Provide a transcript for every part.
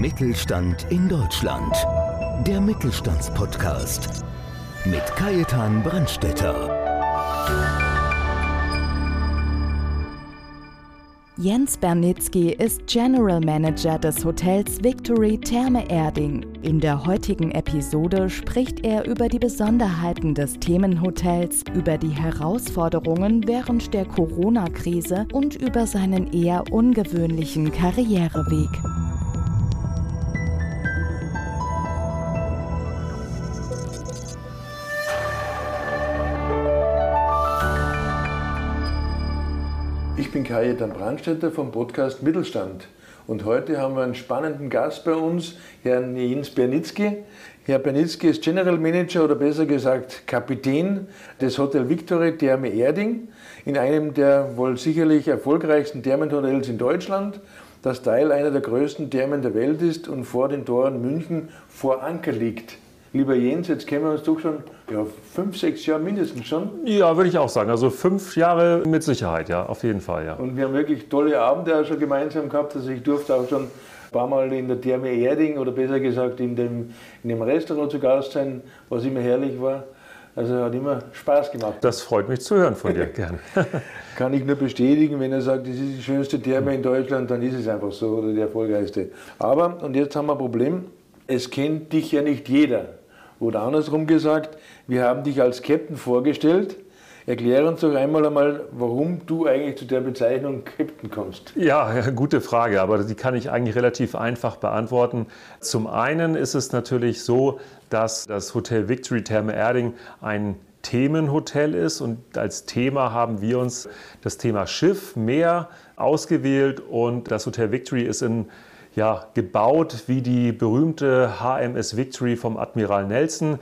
Mittelstand in Deutschland. Der Mittelstandspodcast mit Kajetan Brandstetter. Jens Bernitzky ist General Manager des Hotels Victory Therme Erding. In der heutigen Episode spricht er über die Besonderheiten des Themenhotels, über die Herausforderungen während der Corona-Krise und über seinen eher ungewöhnlichen Karriereweg. Bin Kajetan Brandstätter vom Podcast Mittelstand. Und heute haben wir einen spannenden Gast bei uns, Herrn Jens Bernitzky. Herr Bernitzky ist General Manager oder besser gesagt Kapitän des Hotel Victory Therme Erding, in einem der wohl sicherlich erfolgreichsten Thermenhotels in Deutschland, das Teil einer der größten Thermen der Welt ist und vor den Toren München vor Anker liegt. Lieber Jens, jetzt kennen wir uns doch schon ja, fünf, sechs Jahre mindestens schon. Ja, würde ich auch sagen. Also fünf Jahre mit Sicherheit, ja, auf jeden Fall, ja. Und wir haben wirklich tolle Abende auch schon gemeinsam gehabt. Also ich durfte auch schon ein paar Mal in der Therme Erding oder besser gesagt in dem, in dem Restaurant zu Gast sein, was immer herrlich war. Also hat immer Spaß gemacht. Das freut mich zu hören von dir, gerne. Kann ich nur bestätigen, wenn er sagt, das ist die schönste Therme in Deutschland, dann ist es einfach so oder die erfolgreichste. Aber, und jetzt haben wir ein Problem, es kennt dich ja nicht jeder. Oder andersrum gesagt, wir haben dich als Captain vorgestellt. Erklär uns doch einmal einmal, warum du eigentlich zu der Bezeichnung Captain kommst. Ja, gute Frage, aber die kann ich eigentlich relativ einfach beantworten. Zum einen ist es natürlich so, dass das Hotel Victory Therme Erding ein Themenhotel ist und als Thema haben wir uns das Thema Schiff, Meer ausgewählt und das Hotel Victory ist in ja, gebaut wie die berühmte HMS Victory vom Admiral Nelson,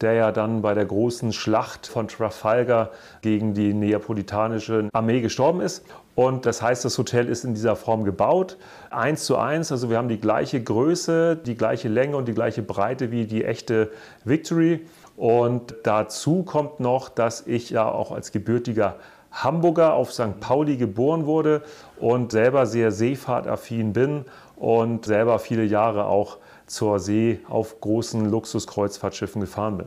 der ja dann bei der großen Schlacht von Trafalgar gegen die neapolitanische Armee gestorben ist. Und das heißt, das Hotel ist in dieser Form gebaut, eins zu eins. Also wir haben die gleiche Größe, die gleiche Länge und die gleiche Breite wie die echte Victory. Und dazu kommt noch, dass ich ja auch als gebürtiger Hamburger auf St. Pauli geboren wurde und selber sehr seefahrtaffin bin und selber viele Jahre auch zur See auf großen Luxuskreuzfahrtschiffen gefahren bin.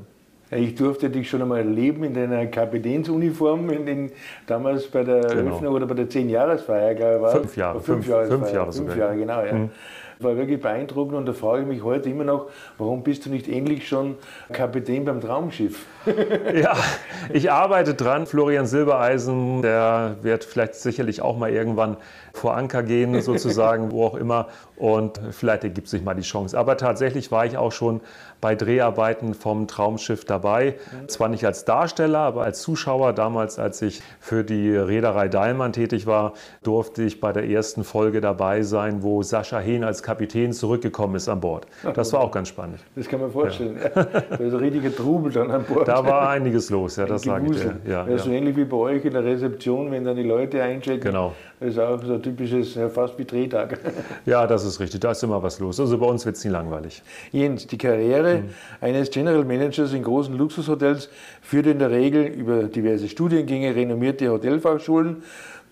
Ich durfte dich schon einmal erleben in deiner Kapitänsuniform, in den, damals bei der genau. Eröffnung oder bei der 10-Jahresfeier, glaube ich. Fünf Jahre. Fünf, fünf Jahre, fünf Jahre, fünf Jahre genau. Ja. Mhm. War wirklich beeindruckend und da frage ich mich heute immer noch, warum bist du nicht endlich schon Kapitän beim Traumschiff? ja, ich arbeite dran. Florian Silbereisen, der wird vielleicht sicherlich auch mal irgendwann vor Anker gehen, sozusagen, wo auch immer. Und vielleicht ergibt sich mal die Chance. Aber tatsächlich war ich auch schon bei Dreharbeiten vom Traumschiff dabei. Zwar nicht als Darsteller, aber als Zuschauer. Damals, als ich für die Reederei Dahlmann tätig war, durfte ich bei der ersten Folge dabei sein, wo Sascha Hehn als Kapitän zurückgekommen ist an Bord. Das war auch ganz spannend. Das kann man vorstellen. Ja. Da ist ein richtiger Trubel dann an Bord. Da war einiges los, ja, das sage ich dir. Ja, ja, So ähnlich wie bei euch in der Rezeption, wenn dann die Leute einchecken. Genau. Das ist auch so ein typisches, fast wie Drehtag. Ja, das ist richtig. Da ist immer was los. Also bei uns wird es nie langweilig. Jens, die Karriere mhm. eines General Managers in großen Luxushotels führt in der Regel über diverse Studiengänge, renommierte Hotelfachschulen.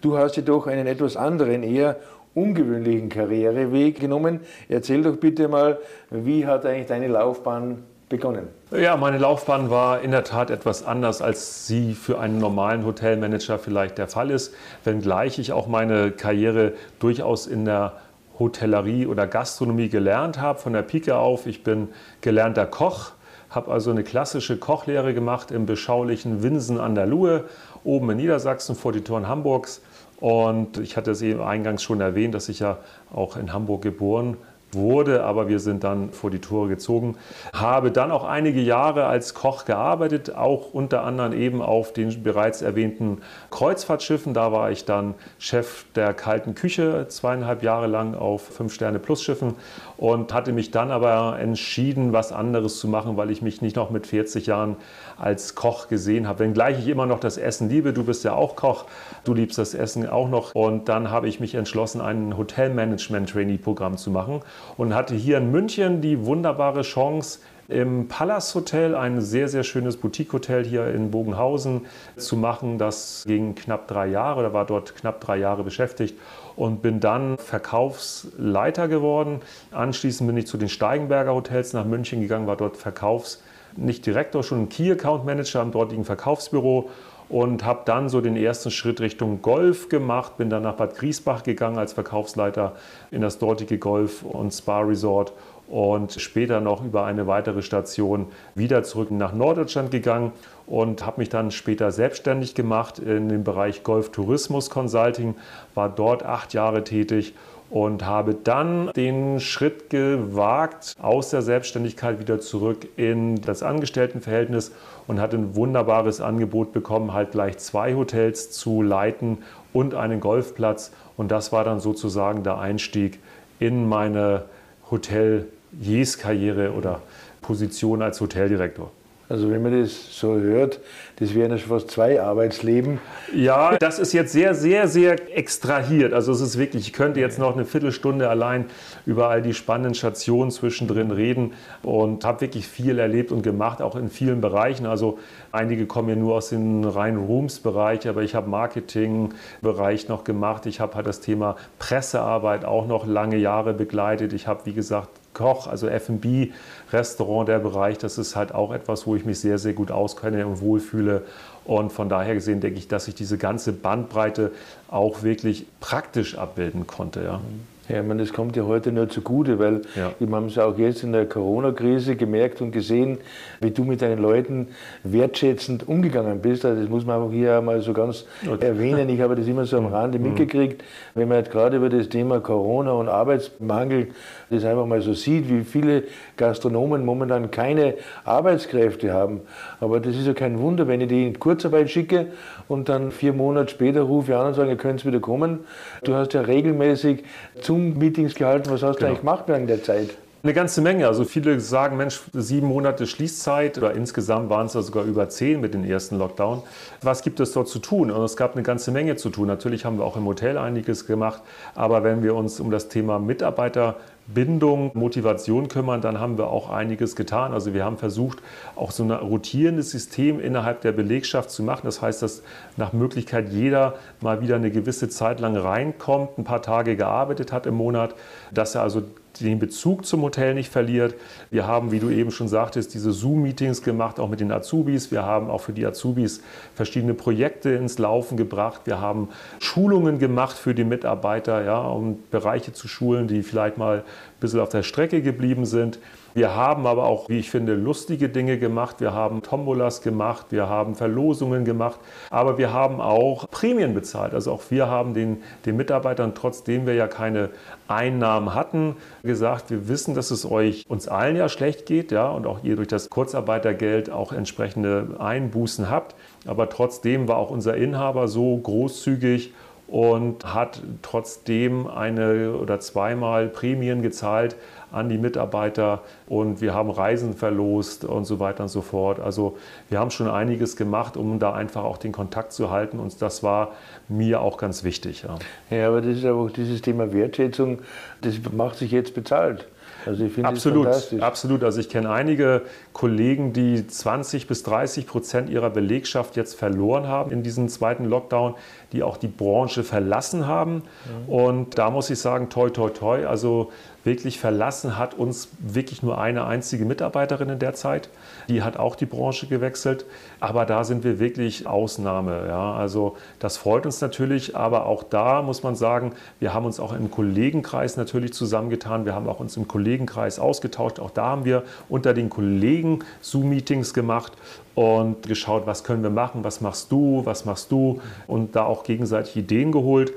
Du hast jedoch einen etwas anderen, eher ungewöhnlichen Karriereweg genommen. Erzähl doch bitte mal, wie hat eigentlich deine Laufbahn begonnen? Ja, meine Laufbahn war in der Tat etwas anders, als sie für einen normalen Hotelmanager vielleicht der Fall ist, wenngleich ich auch meine Karriere durchaus in der Hotellerie oder Gastronomie gelernt habe, von der Pike auf. Ich bin gelernter Koch, habe also eine klassische Kochlehre gemacht im beschaulichen Winsen an der Luhe, oben in Niedersachsen vor die Toren Hamburgs. Und ich hatte es eben eingangs schon erwähnt, dass ich ja auch in Hamburg geboren wurde, aber wir sind dann vor die Tore gezogen. Habe dann auch einige Jahre als Koch gearbeitet, auch unter anderem eben auf den bereits erwähnten Kreuzfahrtschiffen. Da war ich dann Chef der kalten Küche zweieinhalb Jahre lang auf Fünf-Sterne-Plus-Schiffen und hatte mich dann aber entschieden, was anderes zu machen, weil ich mich nicht noch mit 40 Jahren als Koch gesehen habe. Wenngleich ich immer noch das Essen liebe, du bist ja auch Koch, du liebst das Essen auch noch. Und dann habe ich mich entschlossen, ein Hotelmanagement-Trainee-Programm zu machen und hatte hier in München die wunderbare Chance, im Palace Hotel, ein sehr, sehr schönes Boutique-Hotel hier in Bogenhausen, zu machen. Das ging knapp drei Jahre, da war dort knapp drei Jahre beschäftigt und bin dann Verkaufsleiter geworden. Anschließend bin ich zu den Steigenberger Hotels nach München gegangen, war dort Verkaufs, nicht Direktor, schon Key Account Manager am dortigen Verkaufsbüro und habe dann so den ersten Schritt Richtung Golf gemacht, bin dann nach Bad Griesbach gegangen als Verkaufsleiter in das dortige Golf- und Spa-Resort und später noch über eine weitere Station wieder zurück nach Norddeutschland gegangen und habe mich dann später selbstständig gemacht in dem Bereich Golf Tourismus Consulting, war dort acht Jahre tätig und habe dann den Schritt gewagt aus der Selbstständigkeit wieder zurück in das Angestelltenverhältnis und hatte ein wunderbares Angebot bekommen, halt gleich zwei Hotels zu leiten und einen Golfplatz. Und das war dann sozusagen der Einstieg in meine Hotel Jes-Karriere oder Position als Hoteldirektor. Also wenn man das so hört, das wären ja schon fast zwei Arbeitsleben. Ja, das ist jetzt sehr, sehr, sehr extrahiert. Also es ist wirklich, ich könnte jetzt noch eine Viertelstunde allein über all die spannenden Stationen zwischendrin reden und habe wirklich viel erlebt und gemacht, auch in vielen Bereichen. Also einige kommen ja nur aus dem reinen Rooms-Bereich, aber ich habe Marketing-Bereich noch gemacht. Ich habe halt das Thema Pressearbeit auch noch lange Jahre begleitet. Ich habe, wie gesagt, Koch, also F&B, Restaurant, der Bereich, das ist halt auch etwas, wo ich mich sehr, sehr gut auskenne und wohlfühle. Und von daher gesehen denke ich, dass ich diese ganze Bandbreite auch wirklich praktisch abbilden konnte. Ja. Ja, ich meine, das kommt ja heute nur zugute, weil ja. wir haben es auch jetzt in der Corona-Krise gemerkt und gesehen, wie du mit deinen Leuten wertschätzend umgegangen bist. Also das muss man auch hier mal so ganz okay. erwähnen. Ich habe das immer so am. Rande mhm. mitgekriegt, wenn man jetzt gerade über das Thema Corona und Arbeitsmangel das einfach mal so sieht, wie viele Gastronomen momentan keine Arbeitskräfte haben. Aber das ist ja kein Wunder, wenn ich die in Kurzarbeit schicke und dann vier Monate später rufe ich an und sage, ihr könnt wieder kommen. Du hast ja regelmäßig Zoom-Meetings gehalten. Was hast genau. du eigentlich gemacht während der Zeit? Eine ganze Menge. Also viele sagen, Mensch, sieben Monate Schließzeit oder insgesamt waren es ja sogar über zehn mit dem ersten Lockdown. Was gibt es dort zu tun? Und es gab eine ganze Menge zu tun. Natürlich haben wir auch im Hotel einiges gemacht. Aber wenn wir uns um das Thema Mitarbeiter Bindung, Motivation kümmern, dann haben wir auch einiges getan. Also wir haben versucht, auch so ein rotierendes System innerhalb der Belegschaft zu machen. Das heißt, dass nach Möglichkeit jeder mal wieder eine gewisse Zeit lang reinkommt, ein paar Tage gearbeitet hat im Monat, dass er also den Bezug zum Hotel nicht verliert. Wir haben, wie du eben schon sagtest, diese Zoom-Meetings gemacht, auch mit den Azubis. Wir haben auch für die Azubis verschiedene Projekte ins Laufen gebracht. Wir haben Schulungen gemacht für die Mitarbeiter, ja, um Bereiche zu schulen, die vielleicht mal ein bisschen auf der Strecke geblieben sind. Wir haben aber auch, wie ich finde, lustige Dinge gemacht. Wir haben Tombolas gemacht, wir haben Verlosungen gemacht, aber wir haben auch Prämien bezahlt. Also auch wir haben den, den Mitarbeitern, trotzdem wir ja keine Einnahmen hatten, gesagt, wir wissen, dass es euch uns allen ja schlecht geht, ja, und auch ihr durch das Kurzarbeitergeld auch entsprechende Einbußen habt. Aber trotzdem war auch unser Inhaber so großzügig und hat trotzdem eine oder zweimal Prämien gezahlt an die Mitarbeiter und wir haben Reisen verlost und so weiter und so fort. Also wir haben schon einiges gemacht, um da einfach auch den Kontakt zu halten und das war mir auch ganz wichtig. Ja, ja aber das ist auch dieses Thema Wertschätzung, das macht sich jetzt bezahlt. Also ich finde absolut, absolut. Also ich kenne einige Kollegen, die 20 bis 30 Prozent ihrer Belegschaft jetzt verloren haben in diesem zweiten Lockdown, die auch die Branche verlassen haben. Mhm. Und da muss ich sagen, toi, toi, toi. Also wirklich verlassen hat uns wirklich nur eine einzige Mitarbeiterin in der Zeit. Die hat auch die Branche gewechselt. Aber da sind wir wirklich Ausnahme. Ja. Also das freut uns natürlich. Aber auch da muss man sagen, wir haben uns auch im Kollegenkreis natürlich zusammengetan. Wir haben auch uns im Kollegenkreis ausgetauscht. Auch da haben wir unter den Kollegen Zoom-Meetings gemacht und geschaut, was können wir machen, was machst du, was machst du und da auch gegenseitig Ideen geholt.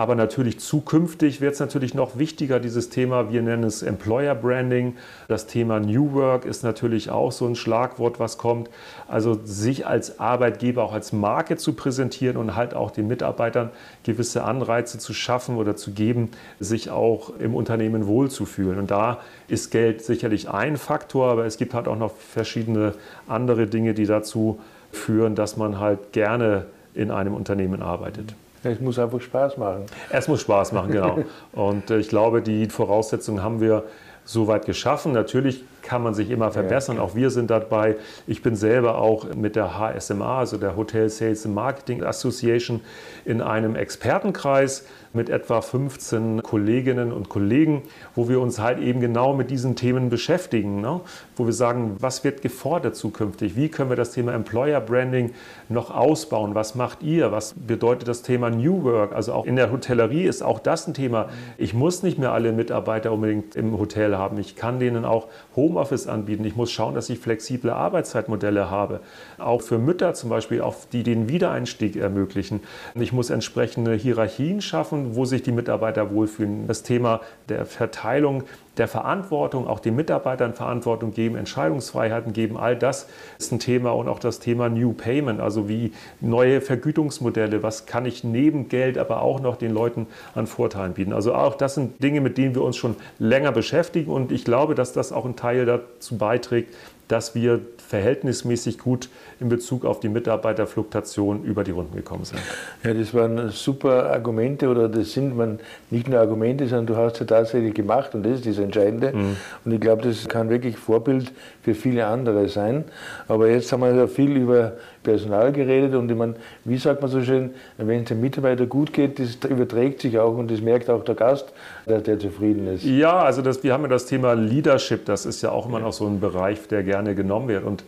Aber natürlich zukünftig wird es natürlich noch wichtiger, dieses Thema, wir nennen es Employer Branding. Das Thema New Work ist natürlich auch so ein Schlagwort, was kommt. Also sich als Arbeitgeber auch als Marke zu präsentieren und halt auch den Mitarbeitern gewisse Anreize zu schaffen oder zu geben, sich auch im Unternehmen wohlzufühlen. Und da ist Geld sicherlich ein Faktor, aber es gibt halt auch noch verschiedene andere Dinge, die dazu führen, dass man halt gerne in einem Unternehmen arbeitet. Es muss einfach Spaß machen. Es muss Spaß machen, genau. Und äh, ich glaube, die Voraussetzungen haben wir soweit geschaffen. Natürlich kann man sich immer verbessern. Ja, auch wir sind dabei. Ich bin selber auch mit der HSMA, also der Hotel Sales and Marketing Association, in einem Expertenkreis mit etwa 15 Kolleginnen und Kollegen, wo wir uns halt eben genau mit diesen Themen beschäftigen, ne? wo wir sagen, was wird gefordert zukünftig, wie können wir das Thema Employer Branding noch ausbauen, was macht ihr, was bedeutet das Thema New Work, also auch in der Hotellerie ist auch das ein Thema. Ich muss nicht mehr alle Mitarbeiter unbedingt im Hotel haben, ich kann denen auch Homeoffice anbieten, ich muss schauen, dass ich flexible Arbeitszeitmodelle habe, auch für Mütter zum Beispiel, auf die den Wiedereinstieg ermöglichen. Ich muss entsprechende Hierarchien schaffen, wo sich die Mitarbeiter wohlfühlen. Das Thema der Verteilung der Verantwortung, auch den Mitarbeitern Verantwortung geben, Entscheidungsfreiheiten geben, all das ist ein Thema und auch das Thema New Payment, also wie neue Vergütungsmodelle, was kann ich neben Geld aber auch noch den Leuten an Vorteilen bieten. Also auch das sind Dinge, mit denen wir uns schon länger beschäftigen. Und ich glaube, dass das auch ein Teil dazu beiträgt, dass wir verhältnismäßig gut in Bezug auf die Mitarbeiterfluktuation über die Runden gekommen sind. Ja, das waren super Argumente oder das sind man nicht nur Argumente, sondern du hast ja tatsächlich gemacht und das ist das Entscheidende. Mhm. Und ich glaube, das kann wirklich Vorbild für viele andere sein. Aber jetzt haben wir ja viel über Personal geredet und ich meine, wie sagt man so schön, wenn es dem Mitarbeiter gut geht, das überträgt sich auch und das merkt auch der Gast, dass der zufrieden ist. Ja, also das, wir haben ja das Thema Leadership, das ist ja auch immer noch so ein Bereich, der gerne genommen wird. Und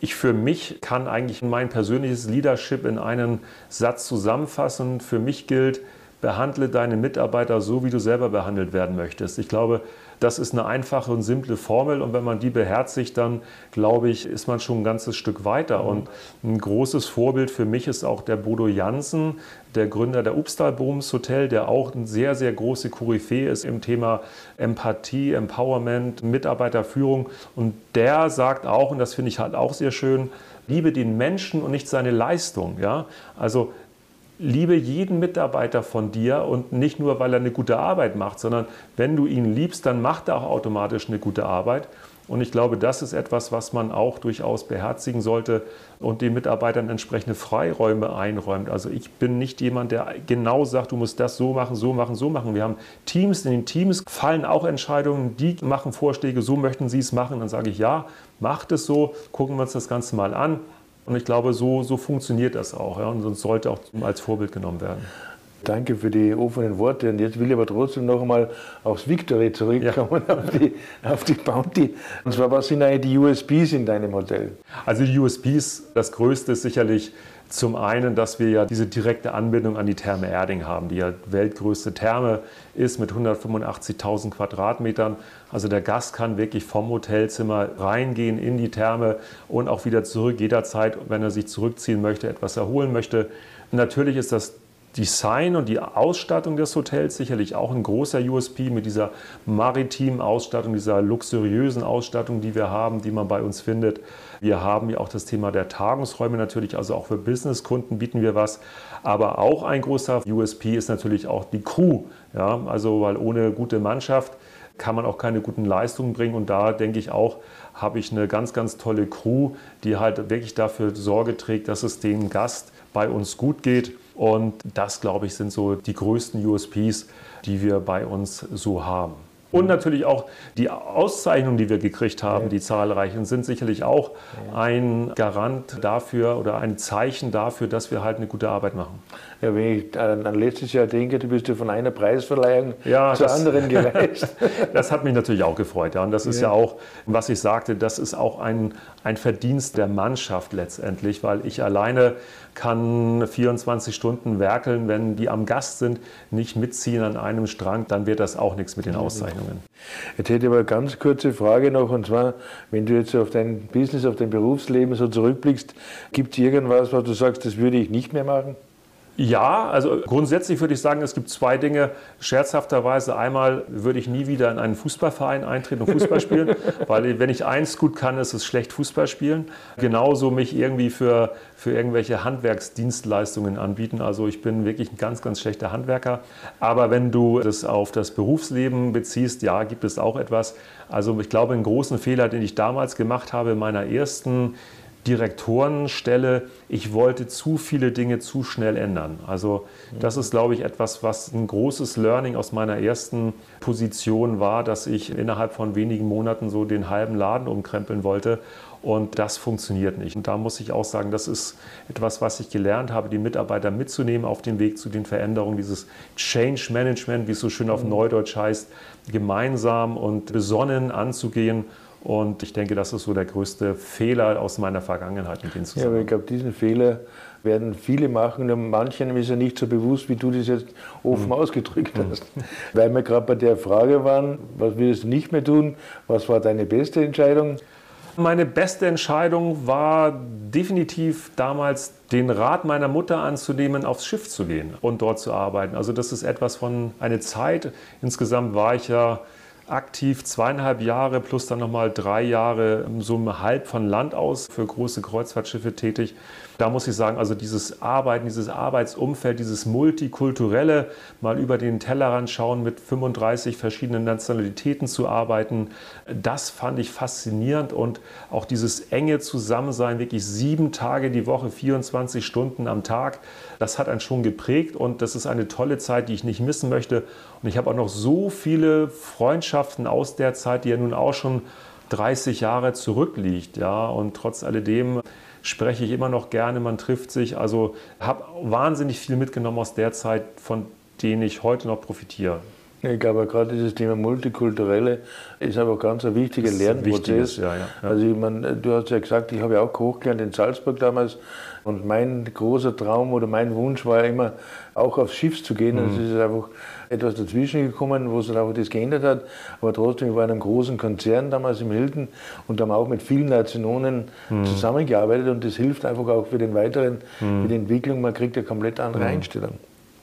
ich für mich kann eigentlich mein persönliches Leadership in einen Satz zusammenfassen. Für mich gilt, behandle deine Mitarbeiter so, wie du selber behandelt werden möchtest. Ich glaube, das ist eine einfache und simple Formel und wenn man die beherzigt, dann glaube ich, ist man schon ein ganzes Stück weiter. Und ein großes Vorbild für mich ist auch der Bodo Jansen, der Gründer der Upstalbooms Hotel, der auch eine sehr, sehr große Koryphäe ist im Thema Empathie, Empowerment, Mitarbeiterführung. Und der sagt auch, und das finde ich halt auch sehr schön, liebe den Menschen und nicht seine Leistung. Ja? Also liebe jeden Mitarbeiter von dir und nicht nur, weil er eine gute Arbeit macht, sondern wenn du ihn liebst, dann macht er auch automatisch eine gute Arbeit. Und ich glaube, das ist etwas, was man auch durchaus beherzigen sollte und den Mitarbeitern entsprechende Freiräume einräumt. Also ich bin nicht jemand, der genau sagt, du musst das so machen, so machen, so machen. Wir haben Teams, in den Teams fallen auch Entscheidungen, die machen Vorschläge, so möchten sie es machen. Dann sage ich, ja, macht es so, gucken wir uns das Ganze mal an. Und ich glaube, so, so funktioniert das auch. Ja, und sonst sollte auch als Vorbild genommen werden. Danke für die offenen Worte. Und jetzt will ich aber trotzdem noch einmal aufs Victory zurückkommen, ja. auf, die, auf die Bounty. Und zwar, was sind eigentlich die USPs in deinem Hotel? Also die USPs, das größte ist sicherlich zum einen, dass wir ja diese direkte Anbindung an die Therme Erding haben, die ja weltgrößte Therme ist mit 185.000 Quadratmetern. Also der Gast kann wirklich vom Hotelzimmer reingehen in die Therme und auch wieder zurück, jederzeit, wenn er sich zurückziehen möchte, etwas erholen möchte. Natürlich ist das Design und die Ausstattung des Hotels sicherlich auch ein großer USP mit dieser maritimen Ausstattung, dieser luxuriösen Ausstattung, die wir haben, die man bei uns findet. Wir haben ja auch das Thema der Tagungsräume natürlich, also auch für Businesskunden bieten wir was. Aber auch ein großer USP ist natürlich auch die Crew. Ja, also weil ohne gute Mannschaft kann man auch keine guten Leistungen bringen. Und da denke ich auch, habe ich eine ganz, ganz tolle Crew, die halt wirklich dafür Sorge trägt, dass es dem Gast bei uns gut geht. Und das, glaube ich, sind so die größten USPs, die wir bei uns so haben. Und natürlich auch die Auszeichnungen, die wir gekriegt haben, die zahlreichen, sind sicherlich auch ein Garant dafür oder ein Zeichen dafür, dass wir halt eine gute Arbeit machen. Ja, wenn ich an letztes Jahr denke, du bist ja von einer Preisverleihung ja, zur das, anderen gereist. das hat mich natürlich auch gefreut. Ja. Und das ist ja. ja auch, was ich sagte, das ist auch ein, ein Verdienst der Mannschaft letztendlich, weil ich alleine kann 24 Stunden werkeln, wenn die am Gast sind, nicht mitziehen an einem Strang, dann wird das auch nichts mit den Auszeichnungen. Jetzt hätte ich aber eine ganz kurze Frage noch, und zwar, wenn du jetzt auf dein Business, auf dein Berufsleben so zurückblickst, gibt es irgendwas, was du sagst, das würde ich nicht mehr machen? Ja, also grundsätzlich würde ich sagen, es gibt zwei Dinge. Scherzhafterweise einmal würde ich nie wieder in einen Fußballverein eintreten und Fußball spielen, weil wenn ich eins gut kann, ist es schlecht Fußball spielen. Genauso mich irgendwie für, für irgendwelche Handwerksdienstleistungen anbieten. Also ich bin wirklich ein ganz, ganz schlechter Handwerker. Aber wenn du das auf das Berufsleben beziehst, ja, gibt es auch etwas. Also ich glaube, einen großen Fehler, den ich damals gemacht habe in meiner ersten Direktorenstelle, ich wollte zu viele Dinge zu schnell ändern. Also das ist, glaube ich, etwas, was ein großes Learning aus meiner ersten Position war, dass ich innerhalb von wenigen Monaten so den halben Laden umkrempeln wollte. Und das funktioniert nicht. Und da muss ich auch sagen, das ist etwas, was ich gelernt habe, die Mitarbeiter mitzunehmen auf den Weg zu den Veränderungen, dieses Change Management, wie es so schön auf Neudeutsch heißt, gemeinsam und besonnen anzugehen und ich denke, das ist so der größte Fehler aus meiner Vergangenheit mit den Ja, aber ich glaube, diesen Fehler werden viele machen. Und manchen ist ja nicht so bewusst, wie du das jetzt offen mhm. ausgedrückt hast. Mhm. Weil wir gerade bei der Frage waren, was willst du nicht mehr tun? Was war deine beste Entscheidung? Meine beste Entscheidung war definitiv damals den Rat meiner Mutter anzunehmen, aufs Schiff zu gehen und dort zu arbeiten. Also das ist etwas von einer Zeit. Insgesamt war ich ja aktiv zweieinhalb Jahre plus dann nochmal drei Jahre so halb von Land aus für große Kreuzfahrtschiffe tätig. Da muss ich sagen, also dieses Arbeiten, dieses Arbeitsumfeld, dieses multikulturelle, mal über den Tellerrand schauen, mit 35 verschiedenen Nationalitäten zu arbeiten, das fand ich faszinierend und auch dieses enge Zusammensein, wirklich sieben Tage die Woche, 24 Stunden am Tag, das hat einen schon geprägt und das ist eine tolle Zeit, die ich nicht missen möchte. Und ich habe auch noch so viele Freundschaften aus der Zeit, die ja nun auch schon 30 Jahre zurückliegt, ja, und trotz alledem spreche ich immer noch gerne, man trifft sich. Also habe wahnsinnig viel mitgenommen aus der Zeit, von denen ich heute noch profitiere. Ich glaube, gerade dieses Thema Multikulturelle ist aber ganz ein wichtiger Lernprozess. Ja, ja. Also ich meine, du hast ja gesagt, ich habe ja auch Koch gelernt in Salzburg damals und mein großer Traum oder mein Wunsch war ja immer, auch aufs Schiff zu gehen. Mhm. es ist einfach etwas dazwischen gekommen, wo sich auch das geändert hat. Aber trotzdem, ich war in einem großen Konzern damals im Hilton und haben auch mit vielen Nationen mhm. zusammengearbeitet und das hilft einfach auch für den weiteren, mhm. für die Entwicklung. Man kriegt eine komplett andere mhm. Einstellung.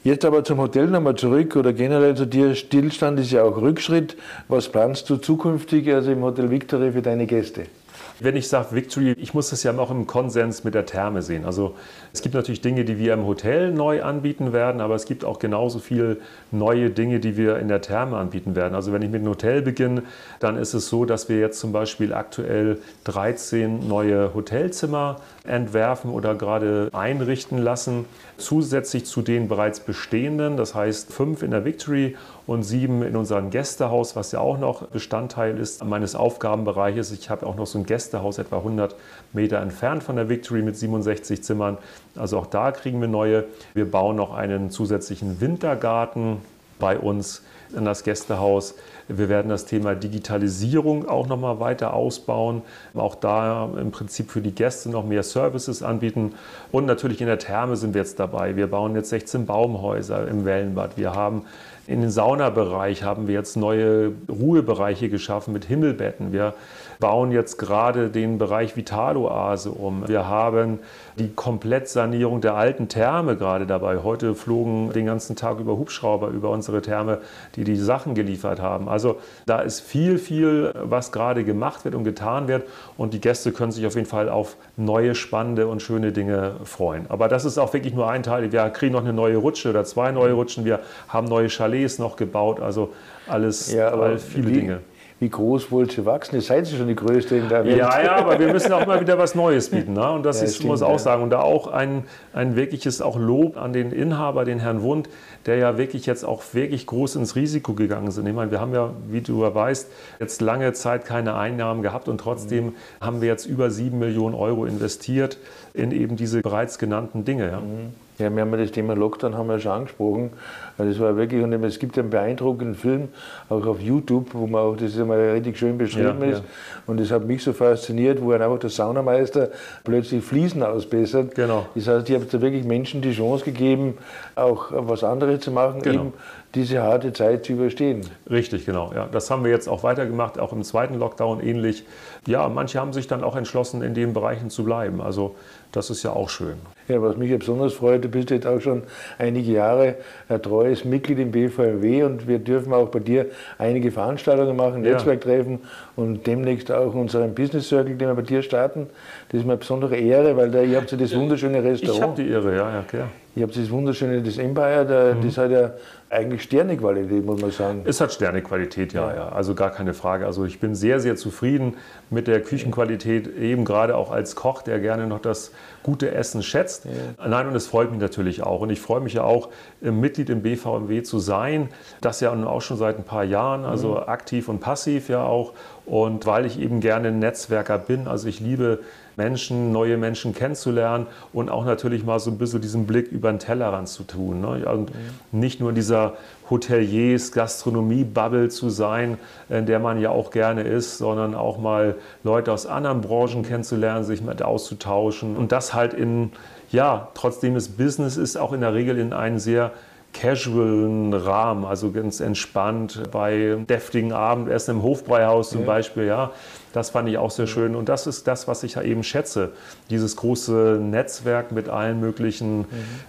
Jetzt aber zum Hotel nochmal zurück oder generell zu dir. Stillstand ist ja auch Rückschritt. Was planst du zukünftig also im Hotel Victory für deine Gäste? Wenn ich sage Victory, ich muss das ja auch im Konsens mit der Therme sehen. Also es gibt natürlich Dinge, die wir im Hotel neu anbieten werden, aber es gibt auch genauso viele neue Dinge, die wir in der Therme anbieten werden. Also wenn ich mit einem Hotel beginne, dann ist es so, dass wir jetzt zum Beispiel aktuell 13 neue Hotelzimmer entwerfen oder gerade einrichten lassen, zusätzlich zu den bereits bestehenden, das heißt fünf in der Victory und sieben in unserem Gästehaus, was ja auch noch Bestandteil ist meines Aufgabenbereiches. Ich habe auch noch so ein Gästehaus etwa 100 Meter entfernt von der Victory mit 67 Zimmern. Also auch da kriegen wir neue. Wir bauen noch einen zusätzlichen Wintergarten bei uns in das Gästehaus. Wir werden das Thema Digitalisierung auch noch mal weiter ausbauen. Auch da im Prinzip für die Gäste noch mehr Services anbieten. Und natürlich in der Therme sind wir jetzt dabei. Wir bauen jetzt 16 Baumhäuser im Wellenbad. Wir haben in den Saunabereich haben wir jetzt neue Ruhebereiche geschaffen mit Himmelbetten. Wir bauen jetzt gerade den Bereich Vitaloase um. Wir haben die Komplettsanierung der alten Therme gerade dabei. Heute flogen den ganzen Tag über Hubschrauber über unsere Therme, die die Sachen geliefert haben. Also da ist viel, viel, was gerade gemacht wird und getan wird. Und die Gäste können sich auf jeden Fall auf neue, spannende und schöne Dinge freuen. Aber das ist auch wirklich nur ein Teil. Wir kriegen noch eine neue Rutsche oder zwei neue Rutschen. Wir haben neue Chalets noch gebaut. Also alles, ja, all viele wie, Dinge wie groß wollt ihr wachsen? Ihr seid schon die Größte in der Welt. Ja, ja, aber wir müssen auch mal wieder was Neues bieten. Ne? Und das ja, ist, stimmt, muss auch ja. sagen. Und da auch ein, ein wirkliches auch Lob an den Inhaber, den Herrn Wund, der ja wirklich jetzt auch wirklich groß ins Risiko gegangen ist. Ich meine, wir haben ja, wie du ja weißt, jetzt lange Zeit keine Einnahmen gehabt und trotzdem mhm. haben wir jetzt über sieben Millionen Euro investiert in eben diese bereits genannten Dinge. Ja. Mhm. Ja, wir haben ja das Thema Lockdown haben wir schon angesprochen. Das war wirklich, und es gibt einen beeindruckenden Film, auch auf YouTube, wo man auch, das ist einmal richtig schön beschrieben ja, ist. Ja. Und das hat mich so fasziniert, wo einfach der Saunameister plötzlich Fliesen ausbessert. Genau. Das heißt, ich habe da wirklich Menschen die Chance gegeben, auch was anderes zu machen, genau. eben diese harte Zeit zu überstehen. Richtig, genau. Ja, das haben wir jetzt auch weitergemacht, auch im zweiten Lockdown ähnlich. Ja, manche haben sich dann auch entschlossen, in den Bereichen zu bleiben. Also das ist ja auch schön. Ja, was mich ja besonders freut, du bist jetzt auch schon einige Jahre ein treues Mitglied im BVMW und wir dürfen auch bei dir einige Veranstaltungen machen, ja. Netzwerktreffen und demnächst auch unseren Business Circle, den wir bei dir starten. Das ist mir eine besondere Ehre, weil da, ihr habt ja das wunderschöne Restaurant. Ich habe die Ehre, ja, ja, klar. Ich habe das wunderschöne, das Empire, der, mhm. das hat ja eigentlich Sternequalität, muss man sagen. Es hat Sternequalität, ja, ja, ja, also gar keine Frage. Also ich bin sehr, sehr zufrieden mit der Küchenqualität, eben gerade auch als Koch, der gerne noch das gute Essen schätzt. Ja. Nein, und es freut mich natürlich auch. Und ich freue mich ja auch, Mitglied im BVMW zu sein. Das ja auch schon seit ein paar Jahren, also mhm. aktiv und passiv ja auch. Und weil ich eben gerne Netzwerker bin, also ich liebe Menschen, neue Menschen kennenzulernen und auch natürlich mal so ein bisschen diesen Blick über den Tellerrand zu tun. Ne? Und mhm. nicht nur dieser Hoteliers, Gastronomie-Bubble zu sein, in der man ja auch gerne ist, sondern auch mal Leute aus anderen Branchen kennenzulernen, sich mit auszutauschen und das halt in, ja, trotzdem es Business ist, auch in der Regel in einen sehr casualen Rahmen, also ganz entspannt bei deftigen Abendessen im Hofbräuhaus zum. Beispiel, ja. Das fand ich auch sehr schön. Und das ist das, was ich ja eben schätze. Dieses große Netzwerk mit allen möglichen mhm.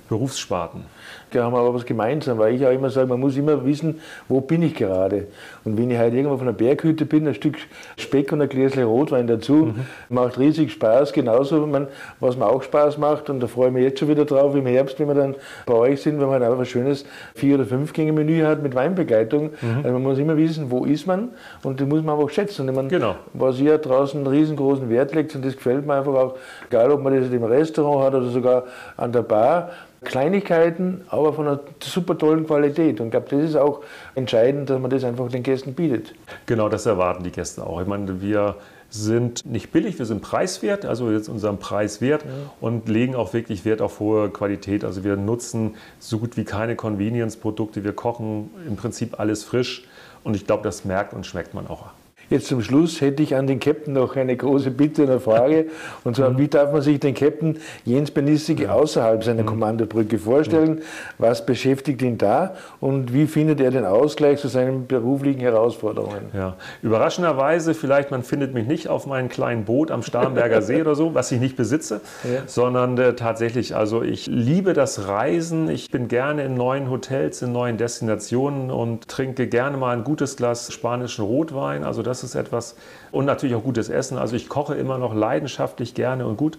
Berufssparten. Da haben wir aber was gemeinsam, weil ich auch immer sage, man muss immer wissen, wo bin ich gerade. Und wenn ich halt irgendwo von einer Berghütte bin, ein Stück Speck und ein Gläschen Rotwein dazu, mhm. macht riesig Spaß. Genauso, man, was mir auch Spaß macht, und da freue ich mich jetzt schon wieder drauf, im Herbst, wenn wir dann bei euch sind, wenn man halt einfach ein schönes Vier- oder Fünf-Gänge-Menü hat mit Weinbegleitung. Mhm. Also man muss immer wissen, wo ist man und das muss man einfach schätzen. Und ich meine, genau. Was ihr draußen einen riesengroßen Wert legt, und das gefällt mir einfach auch, egal ob man das im Restaurant hat oder sogar an der Bar, Kleinigkeiten, aber von einer super tollen Qualität. Und ich glaube, das ist auch entscheidend, dass man das einfach den Gästen bietet. Genau, das erwarten die Gäste auch. Ich meine, wir sind nicht billig, wir sind preiswert, also jetzt unseren Preis wert ja. und legen auch wirklich Wert auf hohe Qualität. Also wir nutzen so gut wie keine Convenience-Produkte, wir kochen im Prinzip alles frisch und ich glaube, das merkt und schmeckt man auch. Jetzt zum Schluss hätte ich an den Captain noch eine große Bitte, eine Frage. Und zwar, mhm. wie darf man sich den Captain Jens Benissig außerhalb seiner mhm. Kommandobrücke vorstellen? Was beschäftigt ihn da? Und wie findet er den Ausgleich zu seinen beruflichen Herausforderungen? Ja, überraschenderweise, vielleicht man findet mich nicht auf meinem kleinen Boot am Starnberger See oder so, was ich nicht besitze, ja. sondern äh, tatsächlich, also ich liebe das Reisen. Ich bin gerne in neuen Hotels, in neuen Destinationen und trinke gerne mal ein gutes Glas spanischen Rotwein. Also das das ist etwas. Und natürlich auch gutes Essen. Also ich koche immer noch leidenschaftlich gerne und gut.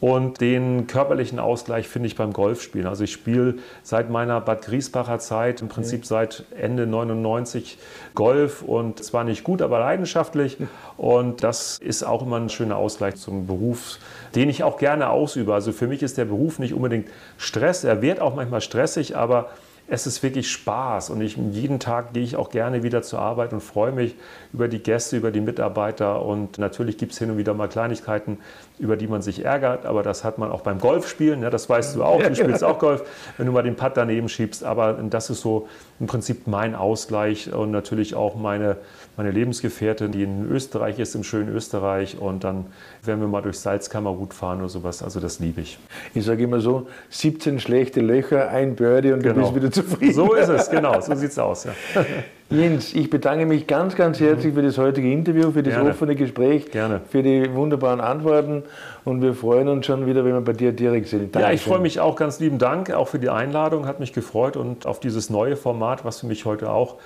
Und den körperlichen Ausgleich finde ich beim Golfspielen. Also ich spiele seit meiner Bad Griesbacher Zeit, im Prinzip seit Ende 99 Golf und zwar nicht gut, aber leidenschaftlich. Und das ist auch immer ein schöner Ausgleich zum Beruf, den ich auch gerne ausübe. Also für mich ist der Beruf nicht unbedingt Stress. Er wird auch manchmal stressig, aber es ist wirklich Spaß und ich, jeden Tag gehe ich auch gerne wieder zur Arbeit und freue mich über die Gäste, über die Mitarbeiter und natürlich gibt es hin und wieder mal Kleinigkeiten, über die man sich ärgert, aber das hat man auch beim Golfspielen, ja, das weißt du auch, du spielst auch Golf, wenn du mal den Putt daneben schiebst, aber das ist so im Prinzip mein Ausgleich und natürlich auch meine, meine Lebensgefährtin, die in Österreich ist, im schönen Österreich und dann werden wir mal durch Salzkammergut fahren oder sowas, also das liebe ich. Ich sage immer so, 17 schlechte Löcher, ein Birdie und genau. du bist wieder zufrieden. So ist es, genau, so sieht es aus. Ja. Jens, ich bedanke mich ganz, ganz herzlich für das heutige Interview, für das Gerne. offene Gespräch, Gerne. für die wunderbaren Antworten und wir freuen uns schon wieder, wenn wir bei dir direkt sind. Dankeschön. Ja, ich freue mich auch ganz lieben Dank, auch für die Einladung, hat mich gefreut und auf dieses neue Format, was für mich heute auch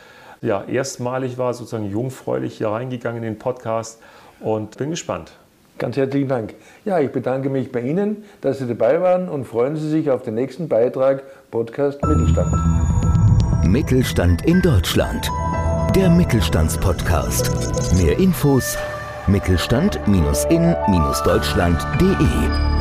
ja, erstmalig war, sozusagen jungfräulich hier reingegangen in den Podcast und bin gespannt. Ganz herzlichen Dank. Ja, ich bedanke mich bei Ihnen, dass Sie dabei waren und freuen Sie sich auf den nächsten Beitrag Podcast Mittelstand. Mittelstand in Deutschland. Der Mittelstandspodcast. Mehr Infos Mittelstand-in-deutschland.de